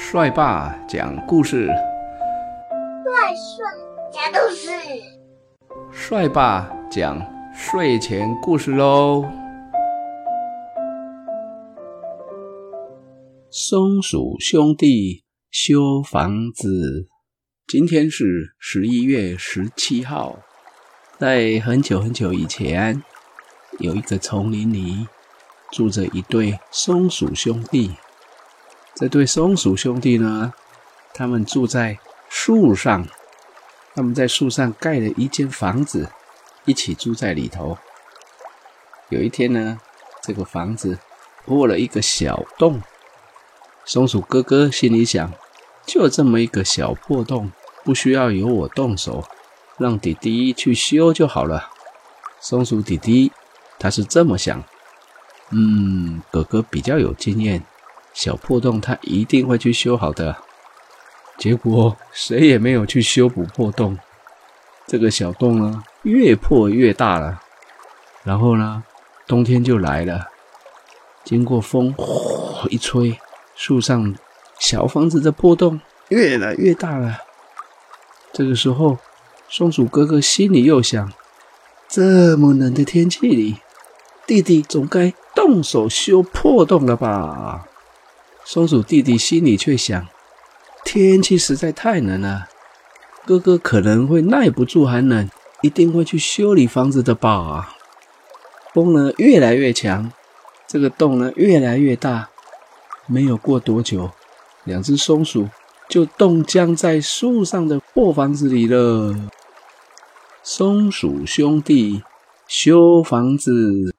帅爸讲故事，帅帅讲故事，帅爸讲睡前故事喽。松鼠兄弟修房子。今天是十一月十七号，在很久很久以前，有一个丛林里住着一对松鼠兄弟。这对松鼠兄弟呢，他们住在树上，他们在树上盖了一间房子，一起住在里头。有一天呢，这个房子破了一个小洞，松鼠哥哥心里想：就这么一个小破洞，不需要由我动手，让弟弟去修就好了。松鼠弟弟他是这么想：嗯，哥哥比较有经验。小破洞，他一定会去修好的。结果谁也没有去修补破洞，这个小洞呢越破越大了。然后呢，冬天就来了。经过风呼一吹，树上小房子的破洞越来越大了。这个时候，松鼠哥哥心里又想：这么冷的天气里，弟弟总该动手修破洞了吧？松鼠弟弟心里却想：天气实在太冷了，哥哥可能会耐不住寒冷，一定会去修理房子的吧。风呢越来越强，这个洞呢越来越大。没有过多久，两只松鼠就冻僵在树上的破房子里了。松鼠兄弟修房子。